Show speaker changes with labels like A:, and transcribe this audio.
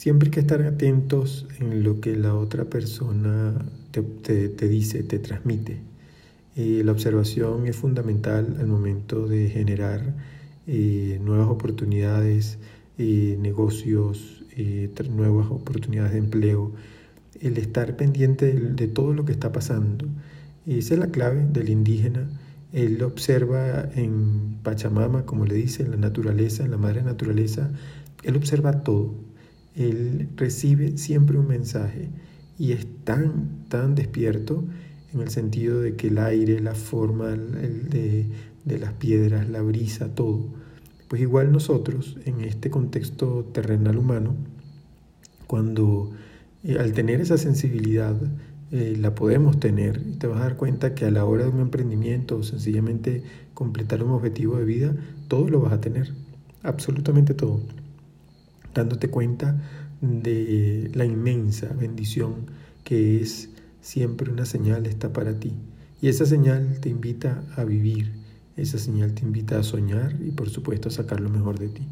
A: Siempre hay que estar atentos en lo que la otra persona te, dice, te transmite. Eh, la observación es fundamental al momento de generar eh, nuevas oportunidades, eh, negocios, nuevas oportunidades de empleo. El estar pendiente de, todo lo que está pasando. Es la clave del indígena. Él observa en Pachamama, como le dice, en la naturaleza, en la madre naturaleza, él observa todo. Él recibe siempre un mensaje y es tan, tan despierto en el sentido de que el aire, la forma de, de las piedras, la brisa, todo. Pues igual nosotros, en este contexto terrenal humano, cuando eh, al tener esa sensibilidad, eh, la podemos tener y te vas a dar cuenta que a la hora de un emprendimiento o sencillamente completar un objetivo de vida, todo lo vas a tener, absolutamente todo, dándote cuenta de la inmensa bendición que es siempre una señal está para ti. Y esa señal te invita a vivir, esa señal te invita a soñar y por supuesto a sacar lo mejor de ti.